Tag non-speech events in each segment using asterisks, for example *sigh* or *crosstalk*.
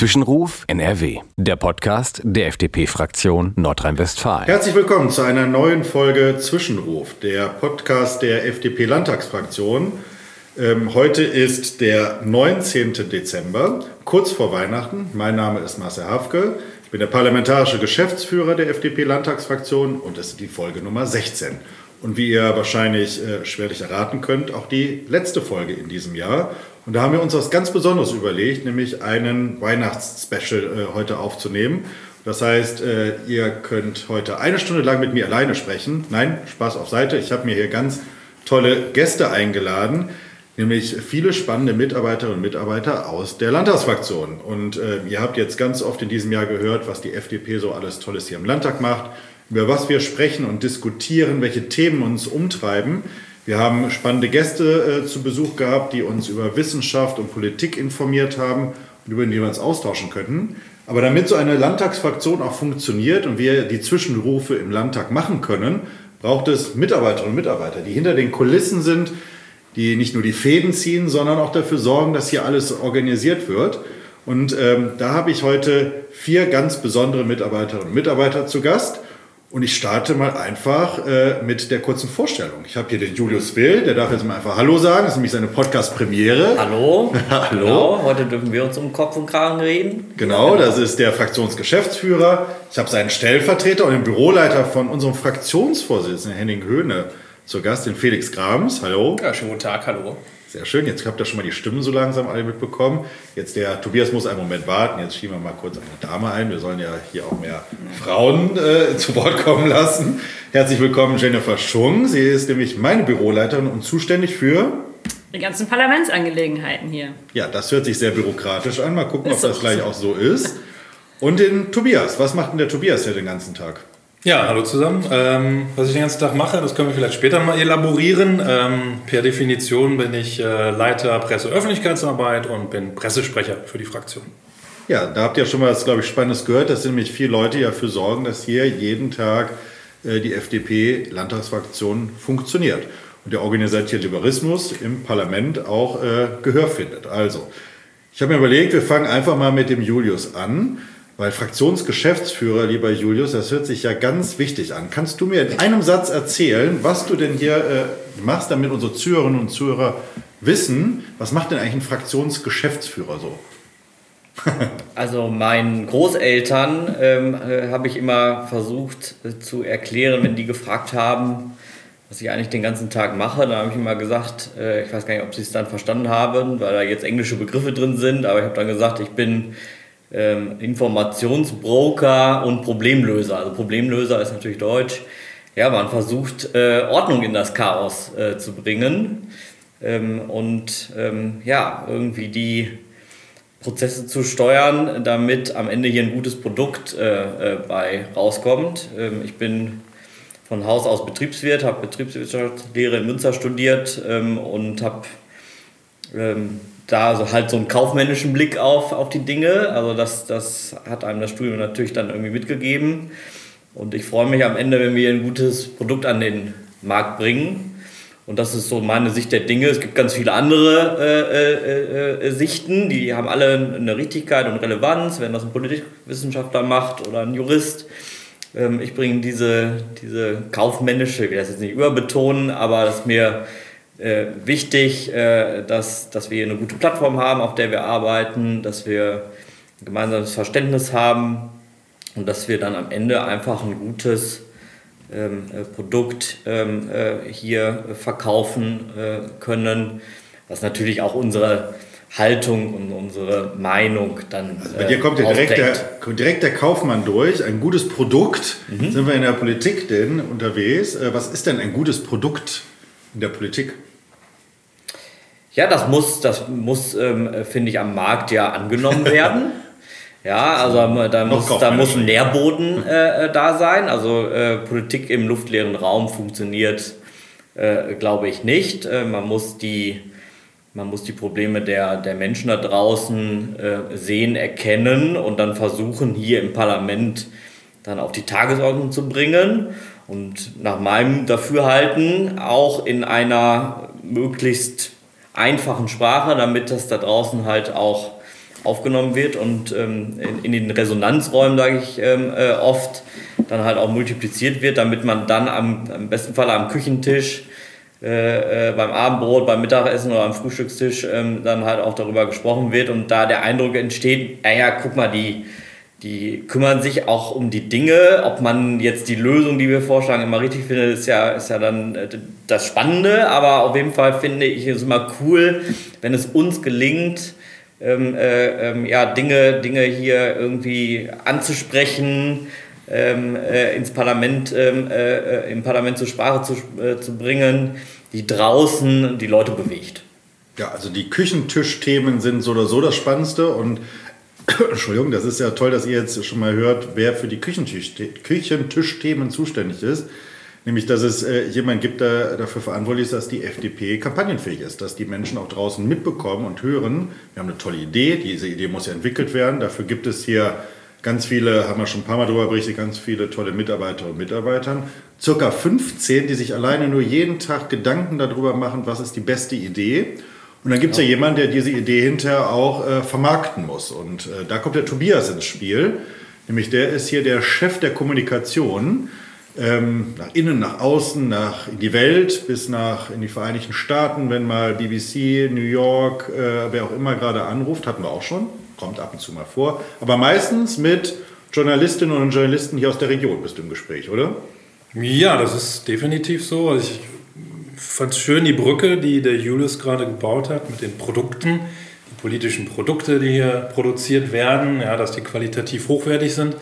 Zwischenruf NRW, der Podcast der FDP-Fraktion Nordrhein-Westfalen. Herzlich willkommen zu einer neuen Folge Zwischenruf, der Podcast der FDP-Landtagsfraktion. Ähm, heute ist der 19. Dezember, kurz vor Weihnachten. Mein Name ist Marcel Hafke. Ich bin der parlamentarische Geschäftsführer der FDP-Landtagsfraktion und es ist die Folge Nummer 16. Und wie ihr wahrscheinlich äh, schwerlich erraten könnt, auch die letzte Folge in diesem Jahr. Und da haben wir uns was ganz Besonderes überlegt, nämlich einen Weihnachtsspecial äh, heute aufzunehmen. Das heißt, äh, ihr könnt heute eine Stunde lang mit mir alleine sprechen. Nein, Spaß auf Seite. Ich habe mir hier ganz tolle Gäste eingeladen, nämlich viele spannende Mitarbeiterinnen und Mitarbeiter aus der Landtagsfraktion. Und äh, ihr habt jetzt ganz oft in diesem Jahr gehört, was die FDP so alles Tolles hier im Landtag macht, über was wir sprechen und diskutieren, welche Themen uns umtreiben. Wir haben spannende Gäste äh, zu Besuch gehabt, die uns über Wissenschaft und Politik informiert haben und über die wir uns austauschen könnten. Aber damit so eine Landtagsfraktion auch funktioniert und wir die Zwischenrufe im Landtag machen können, braucht es Mitarbeiterinnen und Mitarbeiter, die hinter den Kulissen sind, die nicht nur die Fäden ziehen, sondern auch dafür sorgen, dass hier alles organisiert wird. Und ähm, da habe ich heute vier ganz besondere Mitarbeiterinnen und Mitarbeiter zu Gast. Und ich starte mal einfach äh, mit der kurzen Vorstellung. Ich habe hier den Julius Will, der darf jetzt mal einfach Hallo sagen. Das ist nämlich seine Podcast-Premiere. Hallo. *laughs* Hallo. Genau, heute dürfen wir uns um Kopf und Kragen reden. Genau, das ist der Fraktionsgeschäftsführer. Ich habe seinen Stellvertreter und den Büroleiter von unserem Fraktionsvorsitzenden Henning Höhne zu Gast, den Felix Grams. Hallo. Ja, schönen guten Tag, hallo. Sehr schön, jetzt habt ihr schon mal die Stimmen so langsam alle mitbekommen. Jetzt der Tobias muss einen Moment warten, jetzt schieben wir mal kurz eine Dame ein. Wir sollen ja hier auch mehr Frauen äh, zu Wort kommen lassen. Herzlich willkommen Jennifer Schung. Sie ist nämlich meine Büroleiterin und zuständig für... Die ganzen Parlamentsangelegenheiten hier. Ja, das hört sich sehr bürokratisch an. Mal gucken, Ist ob das gleich so. auch so ist. Und den Tobias. Was macht denn der Tobias hier den ganzen Tag? Ja, hallo zusammen. Ähm, was ich den ganzen Tag mache, das können wir vielleicht später mal elaborieren. Ähm, per Definition bin ich äh, Leiter Presse-Öffentlichkeitsarbeit und bin Pressesprecher für die Fraktion. Ja, da habt ihr schon mal was, glaube ich, Spannendes gehört, dass nämlich viele Leute ja dafür sorgen, dass hier jeden Tag äh, die FDP-Landtagsfraktion funktioniert und der organisierte Liberismus im Parlament auch äh, Gehör findet. Also, ich habe mir überlegt, wir fangen einfach mal mit dem Julius an, weil Fraktionsgeschäftsführer, lieber Julius, das hört sich ja ganz wichtig an. Kannst du mir in einem Satz erzählen, was du denn hier äh, machst, damit unsere Zuhörerinnen und Zuhörer wissen, was macht denn eigentlich ein Fraktionsgeschäftsführer so? *laughs* Also meinen Großeltern ähm, äh, habe ich immer versucht äh, zu erklären, wenn die gefragt haben, was ich eigentlich den ganzen Tag mache. Dann habe ich immer gesagt, äh, ich weiß gar nicht, ob sie es dann verstanden haben, weil da jetzt englische Begriffe drin sind, aber ich habe dann gesagt, ich bin ähm, Informationsbroker und Problemlöser. Also Problemlöser ist natürlich Deutsch. Ja, man versucht äh, Ordnung in das Chaos äh, zu bringen ähm, und ähm, ja, irgendwie die Prozesse zu steuern, damit am Ende hier ein gutes Produkt äh, äh, bei rauskommt. Ähm, ich bin von Haus aus Betriebswirt, habe Betriebswirtschaftslehre in Münster studiert ähm, und habe ähm, da so halt so einen kaufmännischen Blick auf, auf die Dinge. Also das, das hat einem das Studium natürlich dann irgendwie mitgegeben. Und ich freue mich am Ende, wenn wir ein gutes Produkt an den Markt bringen. Und das ist so meine Sicht der Dinge. Es gibt ganz viele andere äh, äh, äh, Sichten, die haben alle eine Richtigkeit und Relevanz, wenn das ein Politikwissenschaftler macht oder ein Jurist. Ähm, ich bringe diese, diese kaufmännische, ich will das jetzt nicht überbetonen, aber das mir äh, wichtig, äh, dass, dass wir eine gute Plattform haben, auf der wir arbeiten, dass wir ein gemeinsames Verständnis haben und dass wir dann am Ende einfach ein gutes ähm, äh, Produkt ähm, äh, hier verkaufen äh, können, was natürlich auch unsere Haltung und unsere Meinung dann Bei dir kommt ja direkt der, direkt der Kaufmann durch. Ein gutes Produkt. Sind wir in der Politik denn unterwegs? Äh, Was ist denn ein gutes Produkt in der Politik? Ja, das muss, das muss, ähm, finde ich, am Markt ja angenommen *laughs* werden. Ja, also da muss, da muss ein Nährboden äh, äh, da sein. Also äh, Politik im luftleeren Raum funktioniert, äh, glaube ich, nicht. Äh, man, muss die, man muss die Probleme der, der Menschen da draußen äh, sehen, erkennen und dann versuchen, hier im Parlament dann auf die Tagesordnung zu bringen. Und nach meinem Dafürhalten auch in einer möglichst einfachen Sprache, damit das da draußen halt auch aufgenommen wird und ähm, in, in, den Resonanzräumen, sage ich ähm, äh, oft, dann halt auch multipliziert wird, damit man dann am, am besten Fall am Küchentisch äh, äh, beim Abendbrot, beim Mittagessen oder am Frühstückstisch ähm, dann halt auch darüber gesprochen wird und da der Eindruck entsteht, naja, guck mal, die, die kümmern sich auch um die Dinge. Ob man jetzt die Lösung, die wir vorschlagen, immer richtig findet, ist ja, ist ja dann äh, das Spannende. Aber auf jeden Fall finde ich es immer cool, wenn es uns gelingt, ähm, äh, ähm, ja, Dinge, Dinge hier irgendwie anzusprechen, ähm, äh, ins Parlament, ähm, äh, im Parlament zur Sprache zu, äh, zu bringen, die draußen die Leute bewegt. Ja, also die Küchentischthemen sind so oder so das Spannendste und Entschuldigung, das ist ja toll, dass ihr jetzt schon mal hört, wer für die Küchentisch Küchentischthemen zuständig ist. Nämlich, dass es äh, jemand gibt, der dafür verantwortlich ist, dass die FDP kampagnenfähig ist, dass die Menschen auch draußen mitbekommen und hören. Wir haben eine tolle Idee, diese Idee muss ja entwickelt werden. Dafür gibt es hier ganz viele, haben wir schon ein paar Mal darüber berichtet, ganz viele tolle Mitarbeiterinnen und Mitarbeiter. Circa 15, die sich alleine nur jeden Tag Gedanken darüber machen, was ist die beste Idee. Und dann gibt es ja. ja jemanden, der diese Idee hinterher auch äh, vermarkten muss. Und äh, da kommt der Tobias ins Spiel. Nämlich der ist hier der Chef der Kommunikation ähm, nach innen, nach außen, nach in die Welt, bis nach in die Vereinigten Staaten, wenn mal BBC, New York, äh, wer auch immer gerade anruft, hatten wir auch schon, kommt ab und zu mal vor. Aber meistens mit Journalistinnen und Journalisten hier aus der Region bist du im Gespräch, oder? Ja, das ist definitiv so. Also ich fand es schön, die Brücke, die der Julius gerade gebaut hat mit den Produkten, die politischen Produkte, die hier produziert werden, ja, dass die qualitativ hochwertig sind.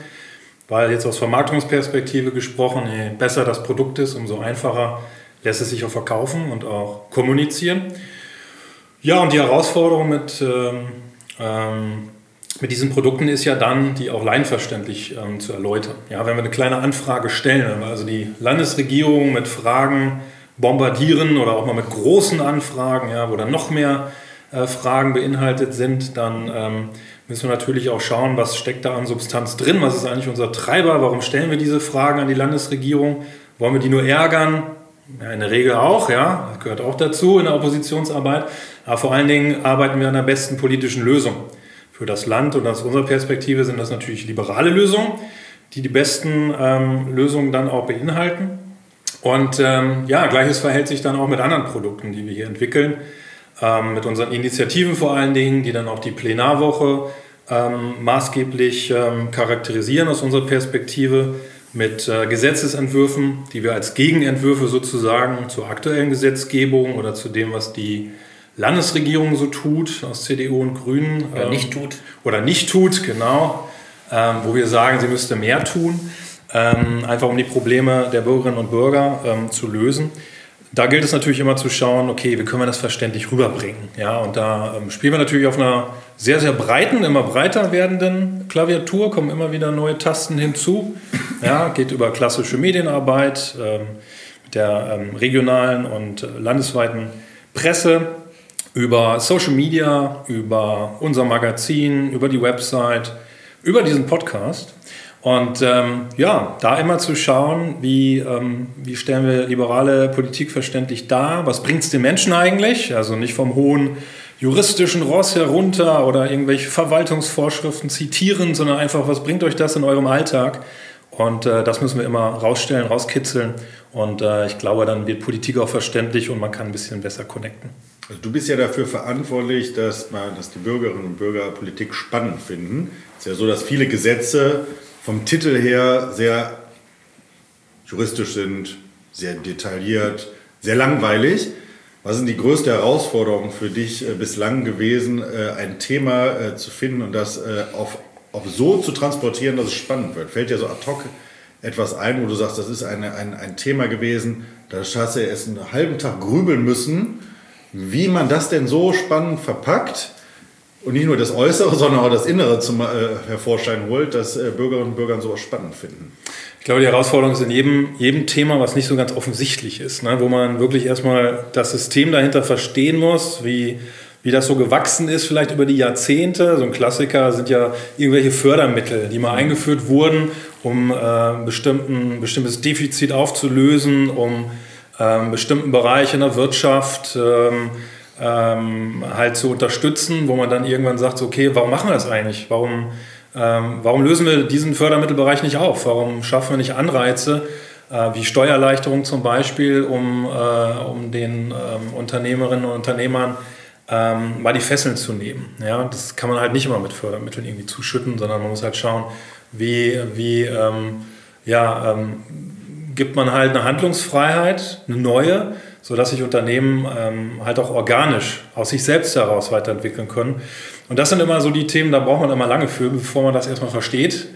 Weil jetzt aus Vermarktungsperspektive gesprochen, je besser das Produkt ist, umso einfacher lässt es sich auch verkaufen und auch kommunizieren. Ja, und die Herausforderung mit, ähm, ähm, mit diesen Produkten ist ja dann, die auch leinverständlich ähm, zu erläutern. Ja, wenn wir eine kleine Anfrage stellen, also die Landesregierung mit Fragen bombardieren oder auch mal mit großen Anfragen, ja, wo dann noch mehr äh, Fragen beinhaltet sind, dann ähm, müssen wir natürlich auch schauen, was steckt da an Substanz drin, was ist eigentlich unser Treiber, warum stellen wir diese Fragen an die Landesregierung, wollen wir die nur ärgern? Ja, in der Regel auch, ja, das gehört auch dazu in der Oppositionsarbeit, aber vor allen Dingen arbeiten wir an der besten politischen Lösung für das Land und aus unserer Perspektive sind das natürlich liberale Lösungen, die die besten ähm, Lösungen dann auch beinhalten. Und ähm, ja, gleiches verhält sich dann auch mit anderen Produkten, die wir hier entwickeln ähm, mit unseren Initiativen vor allen Dingen, die dann auch die Plenarwoche ähm, maßgeblich ähm, charakterisieren aus unserer Perspektive, mit äh, Gesetzesentwürfen, die wir als Gegenentwürfe sozusagen zur aktuellen Gesetzgebung oder zu dem, was die Landesregierung so tut, aus CDU und Grünen. Oder ähm, nicht tut. Oder nicht tut, genau. Ähm, wo wir sagen, sie müsste mehr tun, ähm, einfach um die Probleme der Bürgerinnen und Bürger zu lösen da gilt es natürlich immer zu schauen, okay, wie können wir das verständlich rüberbringen? Ja, und da ähm, spielen wir natürlich auf einer sehr, sehr breiten, immer breiter werdenden Klaviatur, kommen immer wieder neue Tasten hinzu. Ja, geht über klassische Medienarbeit, ähm, mit der ähm, regionalen und äh, landesweiten Presse, über Social Media, über unser Magazin, über die Website, über diesen Podcast. Und ähm, ja, da immer zu schauen, wie, ähm, wie stellen wir liberale Politik verständlich dar, was bringt es den Menschen eigentlich, also nicht vom hohen juristischen Ross herunter oder irgendwelche Verwaltungsvorschriften zitieren, sondern einfach, was bringt euch das in eurem Alltag? Und äh, das müssen wir immer rausstellen, rauskitzeln. Und äh, ich glaube, dann wird Politik auch verständlich und man kann ein bisschen besser connecten. Also du bist ja dafür verantwortlich, dass, man, dass die Bürgerinnen und Bürger Politik spannend finden. Es ist ja so, dass viele Gesetze vom Titel her sehr juristisch sind, sehr detailliert, sehr langweilig. Was sind die größte Herausforderung für dich äh, bislang gewesen, äh, ein Thema äh, zu finden und das auf, auf so zu transportieren, dass es spannend wird? Fällt dir so ad hoc etwas ein, wo du sagst, das ist eine, ein, ein Thema gewesen, da hast du erst einen halben Tag grübeln müssen, wie man das denn so spannend verpackt, und nicht nur das Äußere, *laughs* sondern auch das Innere zum äh, Hervorschein holt, dass äh, Bürgerinnen und Bürger sowas spannend finden. Ich glaube, die Herausforderung ist in jedem, jedem Thema, was nicht so ganz offensichtlich ist, ne? wo man wirklich erstmal das System dahinter verstehen muss, wie, wie das so gewachsen ist, vielleicht über die Jahrzehnte. So ein Klassiker sind ja irgendwelche Fördermittel, die mal eingeführt wurden, um äh, bestimmten, bestimmtes Defizit aufzulösen, um ähm, bestimmten Bereich in der Wirtschaft ähm, ähm, halt zu unterstützen, wo man dann irgendwann sagt, okay, warum machen wir das eigentlich? Warum, ähm, warum lösen wir diesen Fördermittelbereich nicht auf? Warum schaffen wir nicht Anreize, äh, wie Steuererleichterung zum Beispiel, um, äh, um den ähm, Unternehmerinnen und Unternehmern ähm, mal die Fesseln zu nehmen. Ja, das kann man halt nicht immer mit Fördermitteln irgendwie zuschütten, sondern man muss halt schauen, wie, wie ähm, ja, ähm, gibt man halt eine Handlungsfreiheit, eine neue, sodass sich Unternehmen ähm, halt auch organisch aus sich selbst heraus weiterentwickeln können. Und das sind immer so die Themen, da braucht man immer lange für, bevor man das erstmal versteht.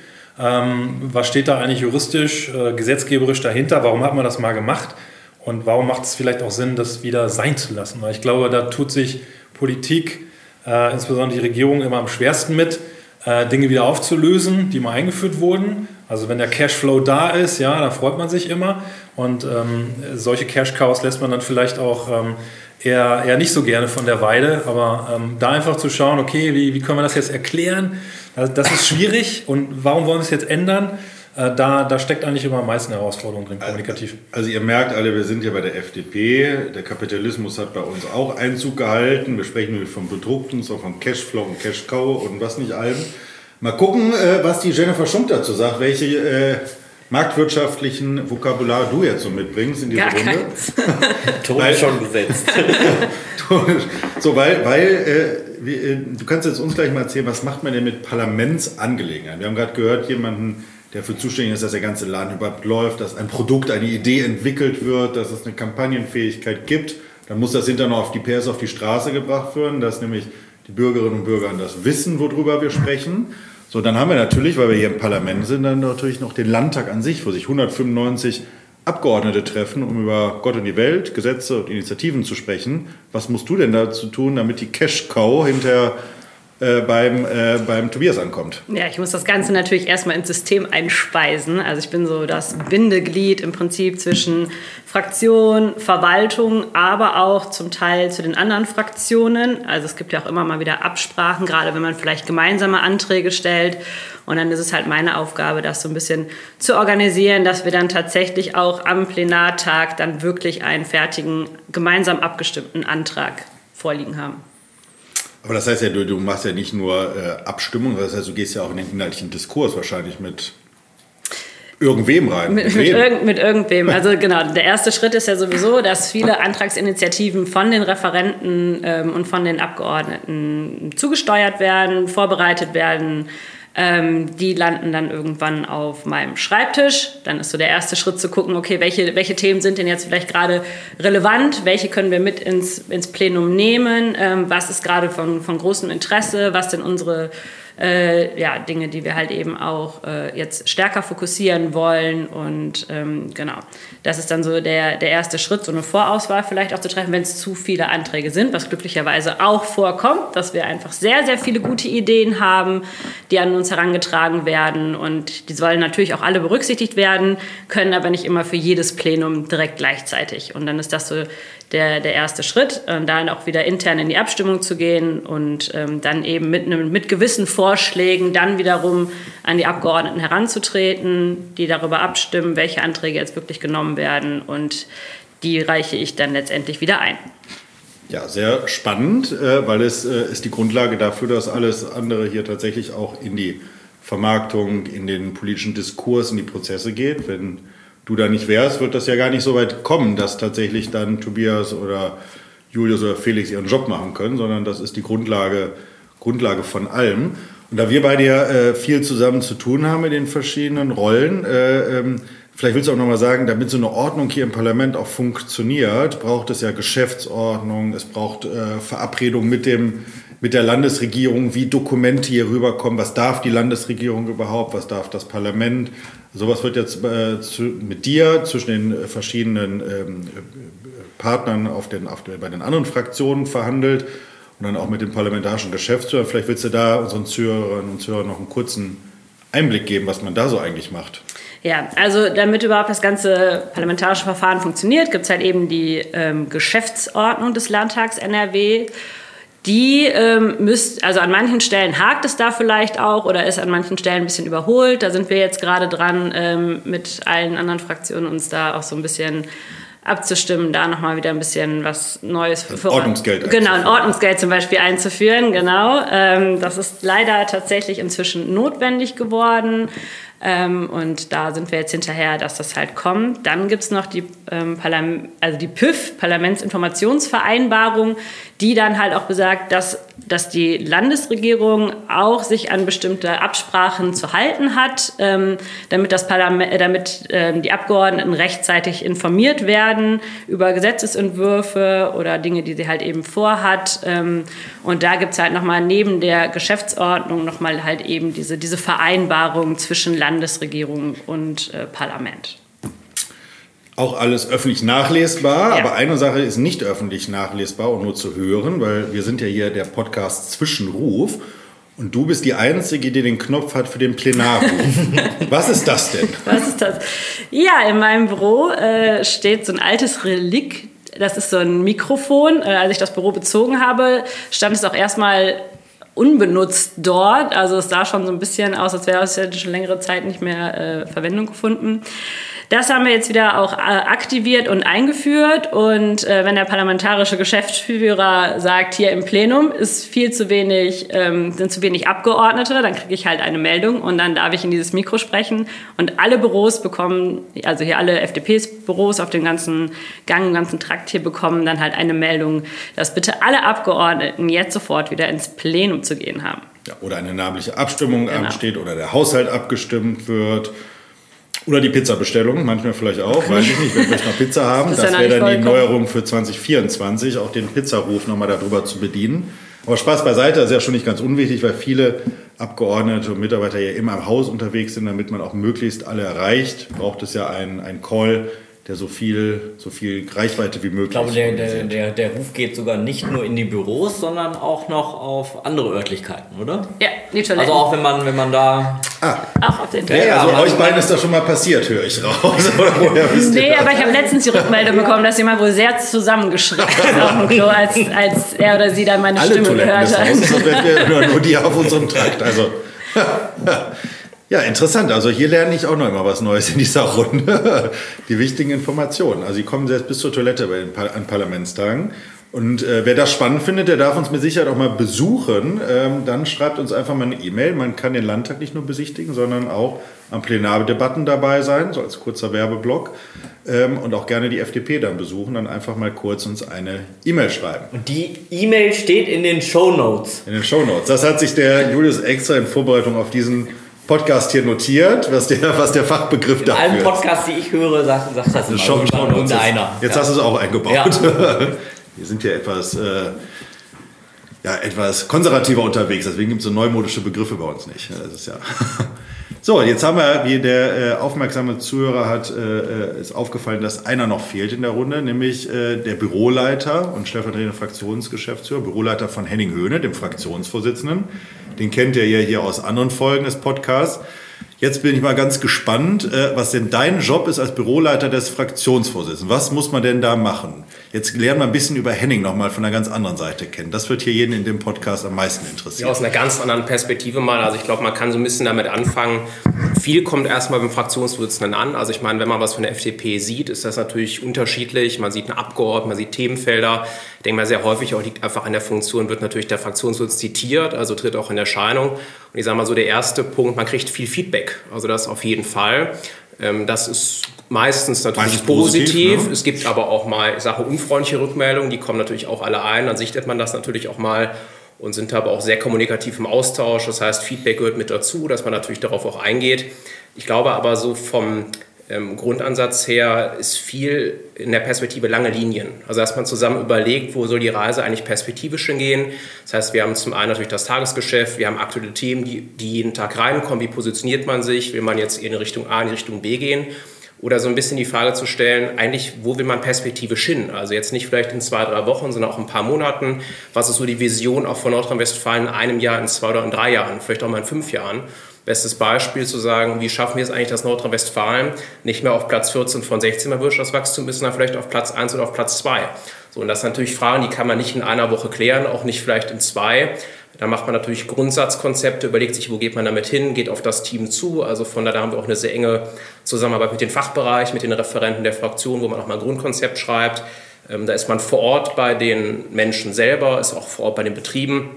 Ähm, was steht da eigentlich juristisch, äh, gesetzgeberisch dahinter? Warum hat man das mal gemacht? Und warum macht es vielleicht auch Sinn, das wieder sein zu lassen? Weil ich glaube, da tut sich Politik, äh, insbesondere die Regierung, immer am schwersten mit, äh, Dinge wieder aufzulösen, die mal eingeführt wurden. Also wenn der Cashflow da ist, ja, da freut man sich immer. Und ähm, solche Cash-Cows lässt man dann vielleicht auch ähm, eher, eher nicht so gerne von der Weide. Aber ähm, da einfach zu schauen, okay, wie, wie können wir das jetzt erklären? Also das ist schwierig und warum wollen wir es jetzt ändern? Äh, da, da steckt eigentlich immer am meisten Herausforderung drin, kommunikativ. Also ihr merkt alle, wir sind hier bei der FDP. Der Kapitalismus hat bei uns auch Einzug gehalten. Wir sprechen nicht vom Bedruckten, sondern vom Cashflow und Cashcow und was nicht allem. Mal gucken, äh, was die Jennifer Schump dazu sagt, welche äh, marktwirtschaftlichen Vokabular du jetzt so mitbringst in diese Gar Runde. *laughs* *laughs* Ton ist schon gesetzt. so, weil, weil äh, wie, äh, du kannst jetzt uns gleich mal erzählen, was macht man denn mit Parlamentsangelegenheiten? Wir haben gerade gehört, jemanden, der für zuständig ist, dass der ganze Laden überhaupt läuft, dass ein Produkt, eine Idee entwickelt wird, dass es eine Kampagnenfähigkeit gibt. Dann muss das hinterher noch auf die PS auf die Straße gebracht werden, dass nämlich die Bürgerinnen und Bürger das wissen, worüber wir sprechen. So, dann haben wir natürlich, weil wir hier im Parlament sind, dann natürlich noch den Landtag an sich, wo sich 195 Abgeordnete treffen, um über Gott und die Welt, Gesetze und Initiativen zu sprechen. Was musst du denn dazu tun, damit die Cash-Cow hinter äh, beim, äh, beim Tobias ankommt? Ja, ich muss das Ganze natürlich erstmal ins System einspeisen. Also ich bin so das Bindeglied im Prinzip zwischen Fraktion, Verwaltung, aber auch zum Teil zu den anderen Fraktionen. Also es gibt ja auch immer mal wieder Absprachen, gerade wenn man vielleicht gemeinsame Anträge stellt. Und dann ist es halt meine Aufgabe, das so ein bisschen zu organisieren, dass wir dann tatsächlich auch am Plenartag dann wirklich einen fertigen, gemeinsam abgestimmten Antrag vorliegen haben. Aber das heißt ja, du, du machst ja nicht nur äh, Abstimmung, das heißt, du gehst ja auch in den inhaltlichen Diskurs wahrscheinlich mit irgendwem rein. Mit, mit, wem? irgend, mit irgendwem. *laughs* Also genau, der erste Schritt ist ja sowieso, dass viele Antragsinitiativen von den Referenten ähm, und von den Abgeordneten zugesteuert werden, vorbereitet werden. Ähm, die landen dann irgendwann auf meinem Schreibtisch. Dann ist so der erste Schritt zu gucken, okay, welche, welche Themen sind denn jetzt vielleicht gerade relevant? Welche können wir mit ins, ins Plenum nehmen? Ähm, was ist gerade von, von großem Interesse? Was sind unsere äh, ja, Dinge, die wir halt eben auch äh, jetzt stärker fokussieren wollen. Und ähm, genau, das ist dann so der, der erste Schritt, so eine Vorauswahl vielleicht auch zu treffen, wenn es zu viele Anträge sind, was glücklicherweise auch vorkommt, dass wir einfach sehr, sehr viele gute Ideen haben, die an uns herangetragen werden. Und die sollen natürlich auch alle berücksichtigt werden, können aber nicht immer für jedes Plenum direkt gleichzeitig. Und dann ist das so der, der erste Schritt, äh, dann auch wieder intern in die Abstimmung zu gehen und ähm, dann eben mit, einem, mit gewissen Vorschlägen dann wiederum an die Abgeordneten heranzutreten, die darüber abstimmen, welche Anträge jetzt wirklich genommen werden und die reiche ich dann letztendlich wieder ein. Ja, sehr spannend, äh, weil es äh, ist die Grundlage dafür, dass alles andere hier tatsächlich auch in die Vermarktung, in den politischen Diskurs, in die Prozesse geht. Wenn du da nicht wärst, wird das ja gar nicht so weit kommen, dass tatsächlich dann Tobias oder Julius oder Felix ihren Job machen können, sondern das ist die Grundlage, Grundlage von allem. Und da wir beide ja äh, viel zusammen zu tun haben in den verschiedenen Rollen, äh, ähm, vielleicht willst du auch nochmal sagen, damit so eine Ordnung hier im Parlament auch funktioniert, braucht es ja Geschäftsordnung, es braucht äh, Verabredung mit dem mit der Landesregierung, wie Dokumente hier rüberkommen, was darf die Landesregierung überhaupt, was darf das Parlament. Sowas wird jetzt äh, zu, mit dir zwischen den verschiedenen ähm, Partnern auf den, auf den, bei den anderen Fraktionen verhandelt und dann auch mit dem parlamentarischen Geschäftsführer. Vielleicht willst du da unseren Zuhörerinnen und Zuhörern noch einen kurzen Einblick geben, was man da so eigentlich macht. Ja, also damit überhaupt das ganze parlamentarische Verfahren funktioniert, gibt es halt eben die ähm, Geschäftsordnung des Landtags NRW die ähm, müsst, also an manchen Stellen hakt es da vielleicht auch oder ist an manchen Stellen ein bisschen überholt. Da sind wir jetzt gerade dran, ähm, mit allen anderen Fraktionen uns da auch so ein bisschen abzustimmen, da nochmal wieder ein bisschen was Neues für Ordnungsgeld. Genau, ein Ordnungsgeld zum Beispiel einzuführen, genau. Ähm, das ist leider tatsächlich inzwischen notwendig geworden. Ähm, und da sind wir jetzt hinterher, dass das halt kommt. Dann gibt es noch die, ähm, also die PÜV, Parlamentsinformationsvereinbarung, die dann halt auch besagt, dass, dass die Landesregierung auch sich an bestimmte Absprachen zu halten hat, ähm, damit, das Parlament, äh, damit ähm, die Abgeordneten rechtzeitig informiert werden über Gesetzesentwürfe oder Dinge, die sie halt eben vorhat. Ähm, und da gibt es halt nochmal neben der Geschäftsordnung nochmal halt eben diese, diese Vereinbarung zwischen Land Landesregierung und äh, Parlament. Auch alles öffentlich nachlesbar, ja. aber eine Sache ist nicht öffentlich nachlesbar und nur zu hören, weil wir sind ja hier der Podcast Zwischenruf. Und du bist die Einzige, die den Knopf hat für den Plenarruf. *laughs* Was ist das denn? Was ist das? Ja, in meinem Büro äh, steht so ein altes Relikt. Das ist so ein Mikrofon. Äh, als ich das Büro bezogen habe, stand es auch erstmal unbenutzt dort. Also es sah schon so ein bisschen aus, als wäre es ja schon längere Zeit nicht mehr äh, Verwendung gefunden. Das haben wir jetzt wieder auch äh, aktiviert und eingeführt. Und äh, wenn der parlamentarische Geschäftsführer sagt, hier im Plenum ist viel zu wenig, ähm, sind zu wenig Abgeordnete, dann kriege ich halt eine Meldung und dann darf ich in dieses Mikro sprechen. Und alle Büros bekommen, also hier alle FDPs-Büros auf dem ganzen Gang, im ganzen Trakt hier bekommen dann halt eine Meldung, dass bitte alle Abgeordneten jetzt sofort wieder ins Plenum zu gehen haben. Ja, oder eine namentliche Abstimmung genau. ansteht oder der Haushalt abgestimmt wird oder die Pizza-Bestellung, manchmal vielleicht auch, weiß ich nicht, wenn wir noch Pizza haben. Das, das wäre dann die Neuerung für 2024, auch den Pizzaruf nochmal darüber zu bedienen. Aber Spaß beiseite, das ist ja schon nicht ganz unwichtig, weil viele Abgeordnete und Mitarbeiter ja immer im Haus unterwegs sind, damit man auch möglichst alle erreicht, braucht es ja einen Call der so viel, so viel Reichweite wie möglich. Ich glaube, der, der, der, der Ruf geht sogar nicht nur in die Büros, sondern auch noch auf andere Örtlichkeiten, oder? Ja, die Toiletten. Also auch wenn man, wenn man da. Ah. Auch auf den Toiletten. Ja, also euch beiden ist das schon mal passiert, höre ich raus. *laughs* Oder woher wisst nee, aber ich habe letztens die Rückmeldung bekommen, dass jemand wohl sehr zusammengeschrien hat auf dem Klo, als, als er oder sie dann meine Alle Stimme Toiletten gehört hat. Des Hauses, nur, nur die auf unserem Trakt. Also. *laughs* Ja, interessant. Also hier lerne ich auch noch immer was Neues in dieser Runde. *laughs* Die wichtigen Informationen. Also sie kommen selbst bis zur Toilette bei den an Parlamentstagen. Und äh, wer das spannend findet, der darf uns mit Sicherheit auch mal besuchen. Ähm, dann schreibt uns einfach mal eine E-Mail. Man kann den Landtag nicht nur besichtigen, sondern auch am Plenardebatten dabei sein, so als kurzer Werbeblock. Ähm, und auch gerne die FDP dann besuchen. Dann einfach mal kurz uns eine E-Mail schreiben. Und die E-Mail steht in den Show Notes. In den Show Notes. Das hat sich der Julius extra in Vorbereitung auf diesen Podcast hier notiert, was der, was der Fachbegriff In dafür ist. Allen Podcasts, die ich höre, sagt, sagt das immer schon, schon irgendeiner. Jetzt ja. hast du es auch eingebaut. Ja. *laughs* Wir sind ja etwas, äh, ja, etwas konservativer unterwegs, deswegen gibt es so neumodische Begriffe bei uns nicht. Das ist ja *laughs* so, jetzt haben wir, wie der äh, aufmerksame Zuhörer hat, äh, äh, ist aufgefallen, dass einer noch fehlt in der Runde, nämlich äh, der Büroleiter und stellvertretende Fraktionsgeschäftsführer, Büroleiter von Henning Höhne, dem Fraktionsvorsitzenden. Den kennt ihr ja hier aus anderen Folgen des Podcasts. Jetzt bin ich mal ganz gespannt, äh, was denn dein Job ist als Büroleiter des Fraktionsvorsitzenden. Was muss man denn da machen? Jetzt lernen wir ein bisschen über Henning nochmal von einer ganz anderen Seite kennen. Das wird hier jeden in dem Podcast am meisten interessieren. Ja, aus einer ganz anderen Perspektive mal. Also ich glaube, man kann so ein bisschen damit anfangen. Viel kommt erstmal beim Fraktionsvorsitzenden an. Also ich meine, wenn man was von der FDP sieht, ist das natürlich unterschiedlich. Man sieht eine Abgeordnete, man sieht Themenfelder. Ich denke mal, sehr häufig auch liegt einfach an der Funktion, wird natürlich der Fraktionsvorsitz zitiert, also tritt auch in Erscheinung. Und ich sage mal so, der erste Punkt, man kriegt viel Feedback. Also das auf jeden Fall. Ähm, das ist meistens natürlich Meist positiv. positiv ne? Es gibt aber auch mal, ich sage, unfreundliche Rückmeldungen, die kommen natürlich auch alle ein. Dann sichtet man das natürlich auch mal und sind aber auch sehr kommunikativ im Austausch. Das heißt, Feedback gehört mit dazu, dass man natürlich darauf auch eingeht. Ich glaube aber so vom ähm, Grundansatz her ist viel in der Perspektive lange Linien. Also dass man zusammen überlegt, wo soll die Reise eigentlich perspektivisch hingehen. Das heißt, wir haben zum einen natürlich das Tagesgeschäft, wir haben aktuelle Themen, die, die jeden Tag reinkommen. Wie positioniert man sich? Will man jetzt in Richtung A, in Richtung B gehen? Oder so ein bisschen die Frage zu stellen, eigentlich, wo will man perspektivisch hin? Also jetzt nicht vielleicht in zwei, drei Wochen, sondern auch in ein paar Monaten. Was ist so die Vision auch von Nordrhein-Westfalen in einem Jahr, in zwei oder in drei Jahren, vielleicht auch mal in fünf Jahren? Bestes Beispiel zu sagen, wie schaffen wir es eigentlich, dass Nordrhein-Westfalen nicht mehr auf Platz 14 von 16 beim Wirtschaftswachstum ist, sondern vielleicht auf Platz 1 oder auf Platz 2. So, und das sind natürlich Fragen, die kann man nicht in einer Woche klären, auch nicht vielleicht in zwei. Da macht man natürlich Grundsatzkonzepte, überlegt sich, wo geht man damit hin, geht auf das Team zu. Also von daher haben wir auch eine sehr enge Zusammenarbeit mit dem Fachbereich, mit den Referenten der Fraktion, wo man auch mal ein Grundkonzept schreibt. Ähm, da ist man vor Ort bei den Menschen selber, ist auch vor Ort bei den Betrieben.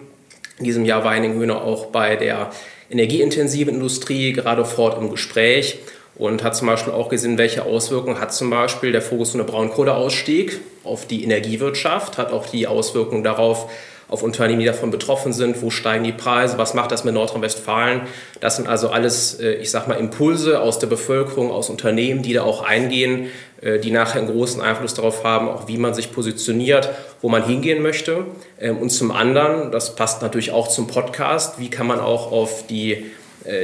In diesem Jahr war Heininghöhner auch bei der energieintensiven Industrie gerade vor Ort im Gespräch und hat zum Beispiel auch gesehen, welche Auswirkungen hat zum Beispiel der Fokus von der Braunkohleausstieg auf die Energiewirtschaft, hat auch die Auswirkungen darauf, auf Unternehmen, die davon betroffen sind, wo steigen die Preise, was macht das mit Nordrhein-Westfalen. Das sind also alles, äh, ich sag mal, Impulse aus der Bevölkerung, aus Unternehmen, die da auch eingehen, äh, die nachher einen großen Einfluss darauf haben, auch wie man sich positioniert, wo man hingehen möchte. Ähm, und zum anderen, das passt natürlich auch zum Podcast, wie kann man auch auf die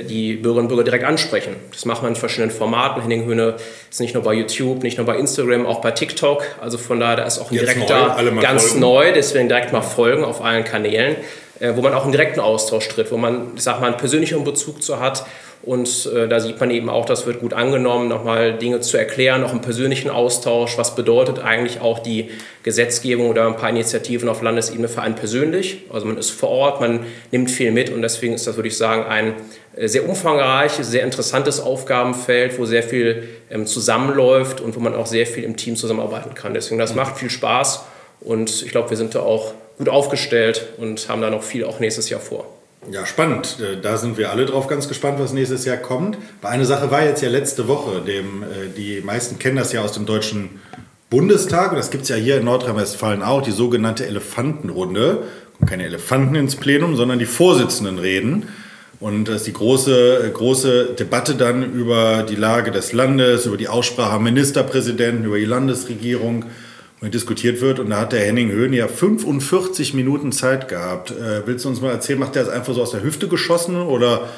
die Bürgerinnen und Bürger direkt ansprechen. Das macht man in verschiedenen Formaten. Henning Höhne ist nicht nur bei YouTube, nicht nur bei Instagram, auch bei TikTok. Also von daher, da ist auch ein Jetzt direkter, neu, ganz folgen. neu, deswegen direkt mal folgen auf allen Kanälen, äh, wo man auch einen direkten Austausch tritt, wo man, ich sag mal, einen persönlichen Bezug zu hat und äh, da sieht man eben auch, das wird gut angenommen, nochmal Dinge zu erklären, auch im persönlichen Austausch. Was bedeutet eigentlich auch die Gesetzgebung oder ein paar Initiativen auf Landesebene für einen persönlich? Also man ist vor Ort, man nimmt viel mit und deswegen ist das, würde ich sagen, ein äh, sehr umfangreiches, sehr interessantes Aufgabenfeld, wo sehr viel ähm, zusammenläuft und wo man auch sehr viel im Team zusammenarbeiten kann. Deswegen, das macht viel Spaß und ich glaube, wir sind da auch gut aufgestellt und haben da noch viel auch nächstes Jahr vor. Ja, spannend. Äh, da sind wir alle drauf ganz gespannt, was nächstes Jahr kommt. Weil eine Sache war jetzt ja letzte Woche, dem, äh, die meisten kennen das ja aus dem Deutschen Bundestag und das gibt es ja hier in Nordrhein-Westfalen auch, die sogenannte Elefantenrunde. Kommen keine Elefanten ins Plenum, sondern die Vorsitzenden reden. Und das ist die große, große Debatte dann über die Lage des Landes, über die Aussprache am Ministerpräsidenten, über die Landesregierung diskutiert wird. Und da hat der Henning Höhn ja 45 Minuten Zeit gehabt. Äh, willst du uns mal erzählen, macht der das einfach so aus der Hüfte geschossen oder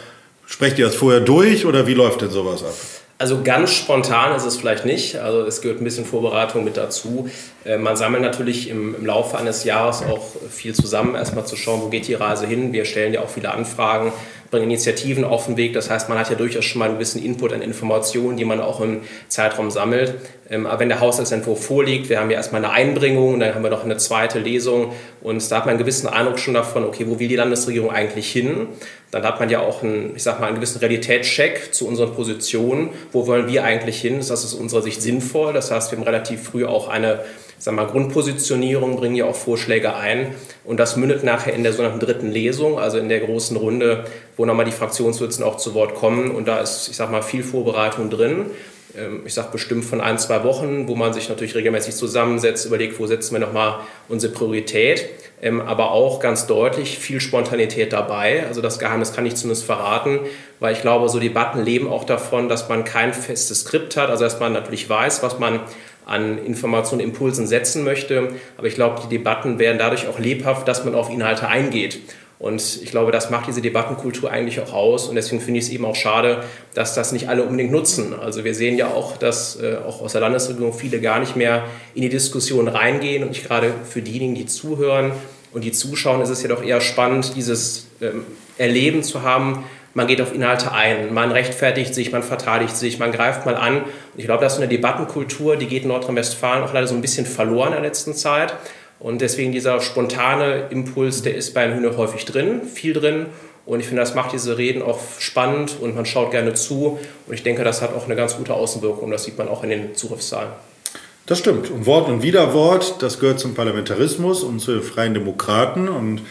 sprecht ihr das vorher durch oder wie läuft denn sowas ab? Also ganz spontan ist es vielleicht nicht. Also es gehört ein bisschen Vorbereitung mit dazu. Äh, man sammelt natürlich im, im, Laufe eines Jahres auch viel zusammen, erstmal zu schauen, wo geht die Reise hin. Wir stellen ja auch viele Anfragen, bringen Initiativen auf den Weg. Das heißt, man hat ja durchaus schon mal einen gewissen Input an Informationen, die man auch im Zeitraum sammelt. Ähm, aber wenn der Haushaltsentwurf vorliegt, wir haben ja erstmal eine Einbringung, dann haben wir noch eine zweite Lesung und da hat man einen gewissen Eindruck schon davon, okay, wo will die Landesregierung eigentlich hin? Dann hat man ja auch einen, ich sag mal, einen gewissen Realitätscheck zu unseren Positionen. Wo wollen wir eigentlich hin? Das ist aus unserer Sicht sinnvoll. Das heißt, wir haben relativ früh auch eine sag mal, Grundpositionierung, bringen ja auch Vorschläge ein. Und das mündet nachher in der sogenannten dritten Lesung, also in der großen Runde, wo nochmal die Fraktionsvorsitzenden auch zu Wort kommen. Und da ist, ich sag mal, viel Vorbereitung drin. Ähm, ich sage bestimmt von ein, zwei Wochen, wo man sich natürlich regelmäßig zusammensetzt, überlegt, wo setzen wir nochmal unsere Priorität. Ähm, aber auch ganz deutlich viel Spontanität dabei. Also das Geheimnis kann ich zumindest verraten, weil ich glaube, so Debatten leben auch davon, dass man kein festes Skript hat, also dass man natürlich weiß, was man an Informationen, Impulsen setzen möchte. Aber ich glaube, die Debatten werden dadurch auch lebhaft, dass man auf Inhalte eingeht. Und ich glaube, das macht diese Debattenkultur eigentlich auch aus. Und deswegen finde ich es eben auch schade, dass das nicht alle unbedingt nutzen. Also wir sehen ja auch, dass äh, auch aus der Landesregierung viele gar nicht mehr in die Diskussion reingehen. Und ich gerade für diejenigen, die zuhören und die zuschauen, ist es ja doch eher spannend, dieses ähm, Erleben zu haben, man geht auf Inhalte ein, man rechtfertigt sich, man verteidigt sich, man greift mal an. Und ich glaube, das ist eine Debattenkultur, die geht in Nordrhein-Westfalen auch leider so ein bisschen verloren in der letzten Zeit. Und deswegen dieser spontane Impuls, der ist beim Hühner häufig drin, viel drin. Und ich finde, das macht diese Reden auch spannend und man schaut gerne zu. Und ich denke, das hat auch eine ganz gute Außenwirkung. Das sieht man auch in den Zugriffszahlen. Das stimmt. Und Wort und Widerwort, das gehört zum Parlamentarismus und zu den Freien Demokraten. Und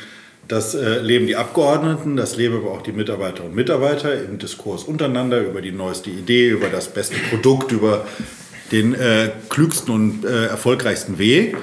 das äh, leben die Abgeordneten, das leben aber auch die Mitarbeiterinnen und Mitarbeiter im Diskurs untereinander über die neueste Idee, über das beste Produkt, über den äh, klügsten und äh, erfolgreichsten Weg.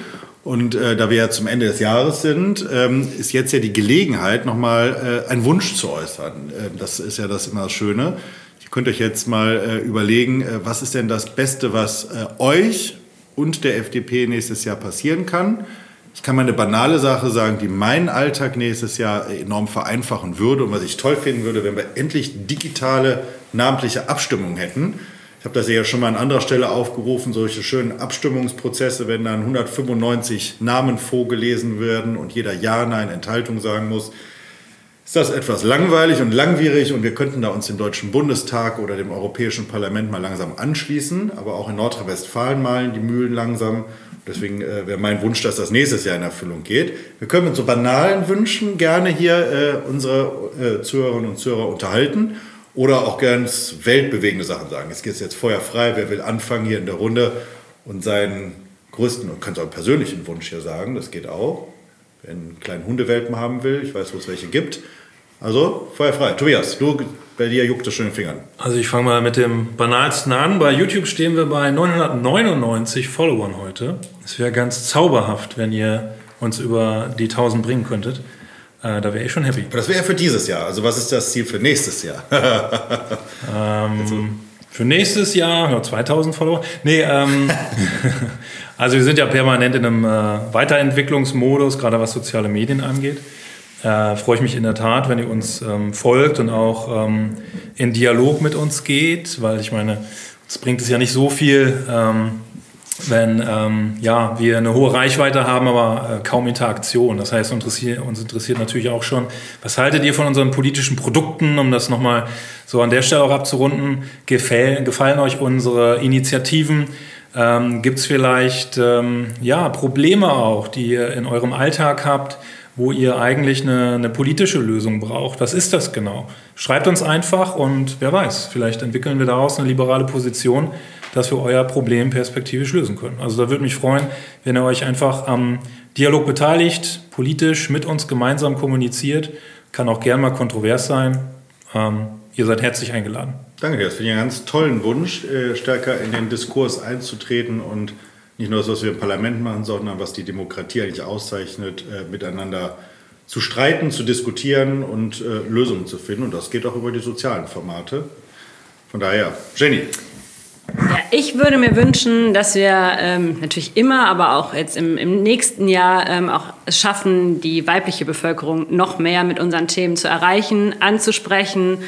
Und äh, da wir ja zum Ende des Jahres sind, ähm, ist jetzt ja die Gelegenheit, nochmal äh, einen Wunsch zu äußern. Äh, das ist ja das immer das Schöne. Ihr könnt euch jetzt mal äh, überlegen, äh, was ist denn das Beste, was äh, euch und der FDP nächstes Jahr passieren kann. Ich kann mal eine banale Sache sagen, die meinen Alltag nächstes Jahr enorm vereinfachen würde und was ich toll finden würde, wenn wir endlich digitale namentliche Abstimmungen hätten. Ich habe das ja schon mal an anderer Stelle aufgerufen, solche schönen Abstimmungsprozesse, wenn dann 195 Namen vorgelesen werden und jeder Ja, Nein, Enthaltung sagen muss, ist das etwas langweilig und langwierig und wir könnten da uns dem Deutschen Bundestag oder dem Europäischen Parlament mal langsam anschließen, aber auch in Nordrhein-Westfalen malen die Mühlen langsam Deswegen äh, wäre mein Wunsch, dass das nächstes Jahr in Erfüllung geht. Wir können mit so banalen Wünschen gerne hier äh, unsere äh, Zuhörerinnen und Zuhörer unterhalten oder auch ganz weltbewegende Sachen sagen. Es geht jetzt vorher frei. Wer will anfangen hier in der Runde und seinen größten und kann auch einen persönlichen Wunsch hier sagen, das geht auch. Wer einen kleinen Hundewelpen haben will, ich weiß, wo es welche gibt. Also, Feuer frei. Tobias, du, bei dir juckt es schon in den Fingern. Also ich fange mal mit dem banalsten an. Bei YouTube stehen wir bei 999 Followern heute. Es wäre ganz zauberhaft, wenn ihr uns über die 1000 bringen könntet. Äh, da wäre ich schon happy. Aber das wäre ja für dieses Jahr. Also was ist das Ziel für nächstes Jahr? *laughs* ähm, für nächstes Jahr, ja, 2000 Follower. Nee, ähm, *laughs* also wir sind ja permanent in einem äh, Weiterentwicklungsmodus, gerade was soziale Medien angeht. Äh, freue ich mich in der Tat, wenn ihr uns ähm, folgt und auch ähm, in Dialog mit uns geht, weil ich meine, es bringt es ja nicht so viel, ähm, wenn ähm, ja, wir eine hohe Reichweite haben, aber äh, kaum Interaktion. Das heißt, uns interessiert, uns interessiert natürlich auch schon, was haltet ihr von unseren politischen Produkten, um das nochmal so an der Stelle auch abzurunden? Gefällen, gefallen euch unsere Initiativen? Ähm, Gibt es vielleicht ähm, ja, Probleme auch, die ihr in eurem Alltag habt, wo ihr eigentlich eine, eine politische Lösung braucht? Was ist das genau? Schreibt uns einfach und wer weiß, vielleicht entwickeln wir daraus eine liberale Position, dass wir euer Problem perspektivisch lösen können. Also da würde mich freuen, wenn ihr euch einfach am Dialog beteiligt, politisch mit uns gemeinsam kommuniziert. Kann auch gern mal kontrovers sein. Ähm, ihr seid herzlich eingeladen. Danke, das finde ich einen ganz tollen Wunsch, äh, stärker in den Diskurs einzutreten und nicht nur das, was wir im Parlament machen, sondern was die Demokratie eigentlich auszeichnet, äh, miteinander zu streiten, zu diskutieren und äh, Lösungen zu finden. Und das geht auch über die sozialen Formate. Von daher, Jenny. Ja, ich würde mir wünschen, dass wir ähm, natürlich immer, aber auch jetzt im, im nächsten Jahr ähm, auch es schaffen, die weibliche Bevölkerung noch mehr mit unseren Themen zu erreichen, anzusprechen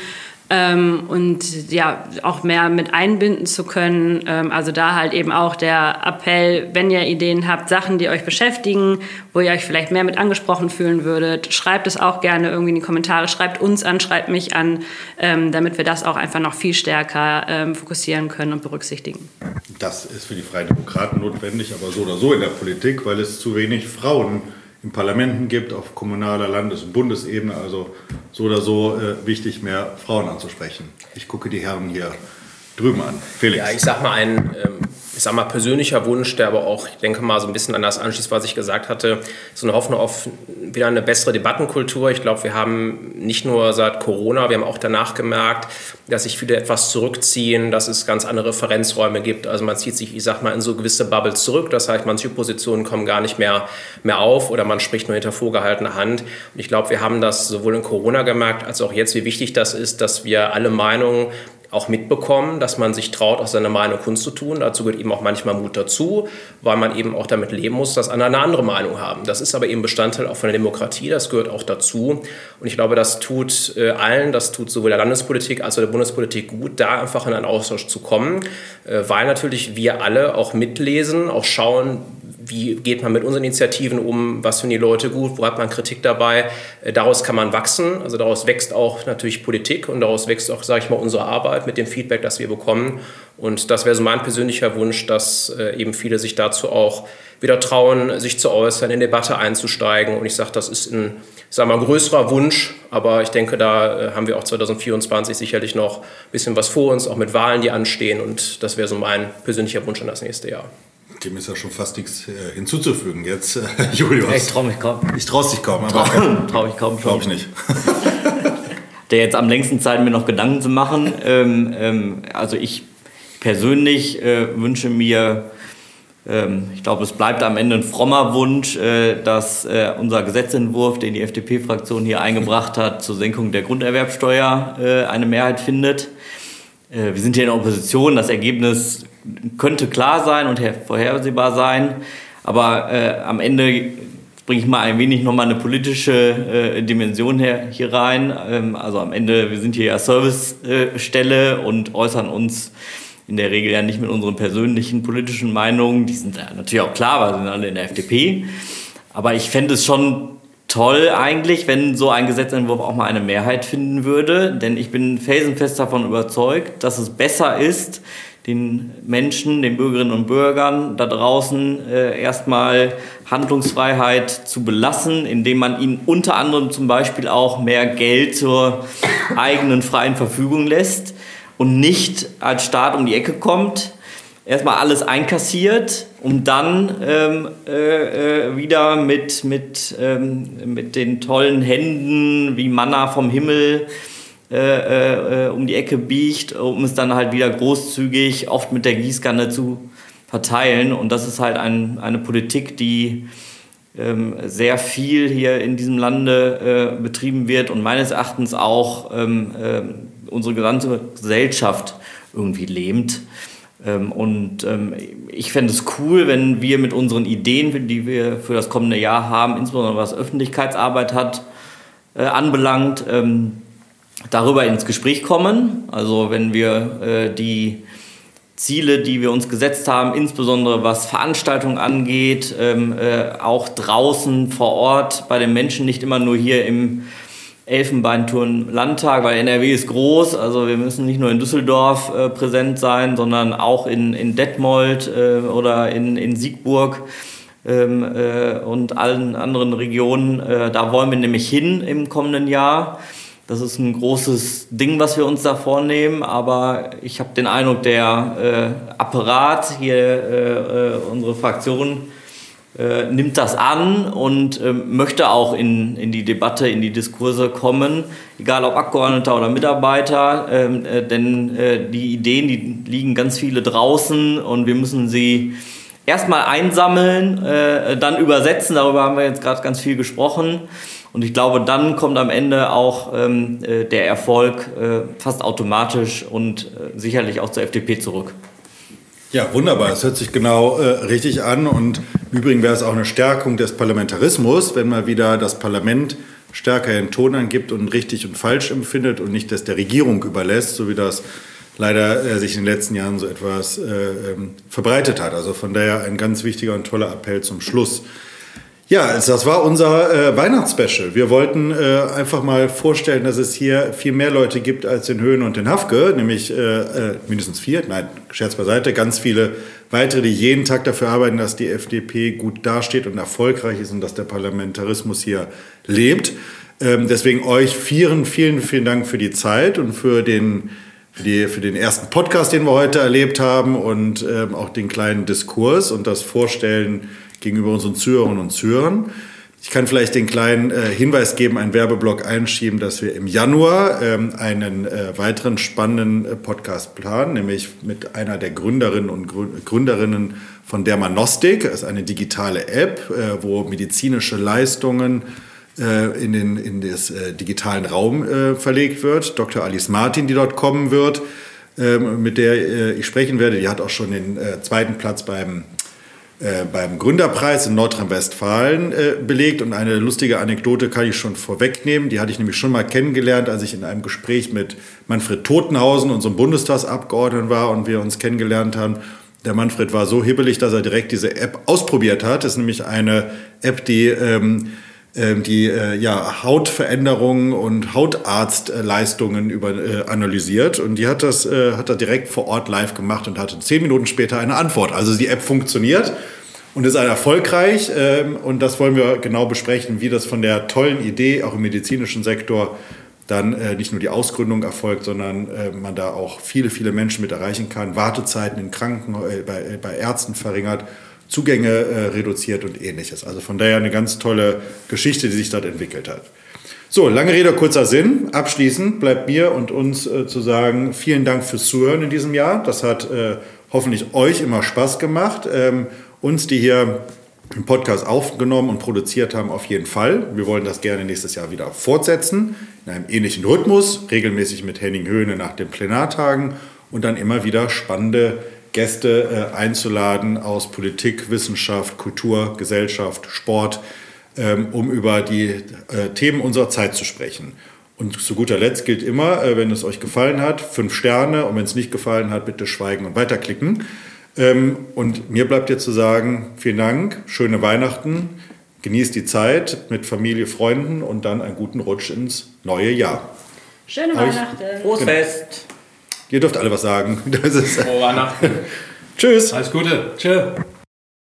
ähm, und ja auch mehr mit einbinden zu können. Ähm, also da halt eben auch der Appell, wenn ihr Ideen habt, Sachen, die euch beschäftigen, wo ihr euch vielleicht mehr mit angesprochen fühlen würdet, schreibt es auch gerne irgendwie in die Kommentare, schreibt uns an, schreibt mich an, ähm, damit wir das auch einfach noch viel stärker ähm, fokussieren können und berücksichtigen. Das ist für die Freien Demokraten notwendig, aber so oder so in der Politik, weil es zu wenig Frauen gibt in Parlamenten gibt, auf kommunaler, Landes- und Bundesebene. Also so oder so äh, wichtig, mehr Frauen anzusprechen. Ich gucke die Herren hier drüben an. Felix. Ja, ich sag mal ein ähm, ich sag mal, persönlicher Wunsch, der aber auch, ich denke mal, so ein bisschen an das anschließt, was ich gesagt hatte, so eine Hoffnung auf wieder eine bessere Debattenkultur. Ich glaube, wir haben nicht nur seit Corona, wir haben auch danach gemerkt, dass sich viele etwas zurückziehen, dass es ganz andere Referenzräume gibt. Also man zieht sich, ich sag mal, in so gewisse Bubbles zurück. Das heißt, manche Positionen kommen gar nicht mehr, mehr auf oder man spricht nur hinter vorgehaltener Hand. Und ich glaube, wir haben das sowohl in Corona gemerkt, als auch jetzt, wie wichtig das ist, dass wir alle Meinungen auch mitbekommen, dass man sich traut, aus seiner Meinung Kunst zu tun. Dazu gehört eben auch manchmal Mut dazu, weil man eben auch damit leben muss, dass andere eine andere Meinung haben. Das ist aber eben Bestandteil auch von der Demokratie, das gehört auch dazu. Und ich glaube, das tut äh, allen, das tut sowohl der Landespolitik als auch der Bundespolitik gut, da einfach in einen Austausch zu kommen, äh, weil natürlich wir alle auch mitlesen, auch schauen, wie geht man mit unseren Initiativen um, was finden die Leute gut, wo hat man Kritik dabei. Äh, daraus kann man wachsen, also daraus wächst auch natürlich Politik und daraus wächst auch, sage ich mal, unsere Arbeit mit dem Feedback, das wir bekommen. Und das wäre so mein persönlicher Wunsch, dass äh, eben viele sich dazu auch wieder trauen, sich zu äußern, in Debatte einzusteigen. Und ich sage, das ist ein, sag mal, größerer Wunsch, aber ich denke, da äh, haben wir auch 2024 sicherlich noch ein bisschen was vor uns, auch mit Wahlen, die anstehen. Und das wäre so mein persönlicher Wunsch an das nächste Jahr. Dem ist ja schon fast nichts äh, hinzuzufügen. Jetzt, äh, *laughs* Julius. Ich traue mich kaum. Ich traue dich kaum. Aber traue *laughs* trau mich kaum schon. Glaube ich nicht. *laughs* Der jetzt am längsten Zeit mir noch Gedanken zu machen. Ähm, ähm, also ich persönlich äh, wünsche mir, ähm, ich glaube, es bleibt am Ende ein frommer Wunsch, äh, dass äh, unser Gesetzentwurf, den die FDP-Fraktion hier eingebracht hat, zur Senkung der Grunderwerbsteuer äh, eine Mehrheit findet. Äh, wir sind hier in der Opposition. Das Ergebnis könnte klar sein und vorhersehbar sein. Aber äh, am Ende bringe ich mal ein wenig nochmal eine politische äh, Dimension her, hier rein. Ähm, also am Ende, wir sind hier ja Servicestelle und äußern uns in der Regel ja nicht mit unseren persönlichen politischen Meinungen. Die sind natürlich auch klar, weil wir sind alle in der FDP. Aber ich fände es schon toll eigentlich, wenn so ein Gesetzentwurf auch mal eine Mehrheit finden würde. Denn ich bin felsenfest davon überzeugt, dass es besser ist, den Menschen, den Bürgerinnen und Bürgern da draußen äh, erstmal Handlungsfreiheit zu belassen, indem man ihnen unter anderem zum Beispiel auch mehr Geld zur eigenen freien Verfügung lässt und nicht als Staat um die Ecke kommt, erstmal alles einkassiert, um dann ähm, äh, äh, wieder mit, mit, ähm, mit den tollen Händen wie Manna vom Himmel äh, äh, um die Ecke biegt, um es dann halt wieder großzügig, oft mit der Gießkanne zu verteilen. Und das ist halt ein, eine Politik, die ähm, sehr viel hier in diesem Lande äh, betrieben wird und meines Erachtens auch ähm, äh, unsere gesamte Gesellschaft irgendwie lähmt. Ähm, und ähm, ich fände es cool, wenn wir mit unseren Ideen, die wir für das kommende Jahr haben, insbesondere was Öffentlichkeitsarbeit hat, äh, anbelangt, ähm, darüber ins Gespräch kommen. Also wenn wir äh, die Ziele, die wir uns gesetzt haben, insbesondere was Veranstaltungen angeht, ähm, äh, auch draußen vor Ort bei den Menschen, nicht immer nur hier im Elfenbeinturm Landtag, weil NRW ist groß, also wir müssen nicht nur in Düsseldorf äh, präsent sein, sondern auch in, in Detmold äh, oder in, in Siegburg ähm, äh, und allen anderen Regionen. Äh, da wollen wir nämlich hin im kommenden Jahr. Das ist ein großes Ding, was wir uns da vornehmen, aber ich habe den Eindruck, der äh, Apparat hier, äh, äh, unsere Fraktion, äh, nimmt das an und äh, möchte auch in, in die Debatte, in die Diskurse kommen, egal ob Abgeordneter oder Mitarbeiter, ähm, äh, denn die Ideen, die liegen ganz viele draußen und wir müssen sie erstmal einsammeln, dann übersetzen, darüber haben wir jetzt gerade ganz viel gesprochen und ich glaube, dann kommt am Ende auch ähm, äh, der Erfolg äh, fast automatisch und äh, sicherlich auch zur FDP zurück. Ja, wunderbar. Es hört sich genau äh, richtig an. Und im Übrigen wäre es auch eine Stärkung des Parlamentarismus, wenn mal wieder das Parlament stärker den Ton angibt und richtig und falsch empfindet und nicht das der Regierung überlässt, so wie das leider äh, sich in den letzten Jahren so etwas äh, ähm, verbreitet hat. Also von daher ein ganz wichtiger und toller Appell zum Schluss. Ja, also das war unser äh, Weihnachtsspecial. Wir wollten äh, einfach mal vorstellen, dass es hier viel mehr Leute gibt als in Höhen und in Hafke, nämlich äh, äh, mindestens vier, nein, Scherz beiseite, ganz viele weitere, die jeden Tag dafür arbeiten, dass die FDP gut dasteht und erfolgreich ist und dass der Parlamentarismus hier lebt. Ähm, deswegen euch vielen, vielen, vielen Dank für die Zeit und für den für, die, für den ersten Podcast, den wir heute erlebt haben und ähm, auch den kleinen Diskurs und das Vorstellen gegenüber unseren Zuhörerinnen und Zuhörern. Ich kann vielleicht den kleinen äh, Hinweis geben, einen Werbeblock einschieben, dass wir im Januar ähm, einen äh, weiteren spannenden äh, Podcast planen, nämlich mit einer der Gründerinnen und Gründerinnen von Dermanostik. Das ist eine digitale App, äh, wo medizinische Leistungen äh, in den in das äh, digitalen Raum verlegt wird. Dr. Alice Martin, die dort kommen wird, ähm, mit der ich sprechen werde, die hat auch schon den zweiten Platz beim äh, beim Gründerpreis in Nordrhein-Westfalen äh, belegt. Und eine lustige Anekdote kann ich schon vorwegnehmen. Die hatte ich nämlich schon mal kennengelernt, als ich in einem Gespräch mit Manfred Totenhausen, unserem Bundestagsabgeordneten war und wir uns kennengelernt haben. Der Manfred war so hibbelig, dass er direkt diese App ausprobiert hat. Das ist nämlich eine App, die ähm, die äh, ja, Hautveränderungen und Hautarztleistungen über, äh, analysiert. Und die hat das äh, hat er direkt vor Ort live gemacht und hatte zehn Minuten später eine Antwort. Also die App funktioniert und ist erfolgreich. Ähm, und das wollen wir genau besprechen, wie das von der tollen Idee auch im medizinischen Sektor dann äh, nicht nur die Ausgründung erfolgt, sondern äh, man da auch viele, viele Menschen mit erreichen kann, Wartezeiten in Kranken, äh, bei, bei Ärzten verringert Zugänge äh, reduziert und ähnliches. Also von daher eine ganz tolle Geschichte, die sich dort entwickelt hat. So, lange Rede, kurzer Sinn. Abschließend bleibt mir und uns äh, zu sagen, vielen Dank fürs Zuhören in diesem Jahr. Das hat äh, hoffentlich euch immer Spaß gemacht. Ähm, uns, die hier den Podcast aufgenommen und produziert haben, auf jeden Fall. Wir wollen das gerne nächstes Jahr wieder fortsetzen, in einem ähnlichen Rhythmus, regelmäßig mit Henning Höhne nach den Plenartagen und dann immer wieder spannende Gäste äh, einzuladen aus Politik, Wissenschaft, Kultur, Gesellschaft, Sport, ähm, um über die äh, Themen unserer Zeit zu sprechen. Und zu guter Letzt gilt immer, äh, wenn es euch gefallen hat, fünf Sterne und wenn es nicht gefallen hat, bitte schweigen und weiterklicken. Ähm, und mir bleibt jetzt zu sagen, vielen Dank, schöne Weihnachten, genießt die Zeit mit Familie, Freunden und dann einen guten Rutsch ins neue Jahr. Schöne Weihnachten. Frohes Fest. Ihr dürft alle was sagen. *laughs* Das ist, Frohe Weihnachten. tschüss. Alles Gute. Tschö.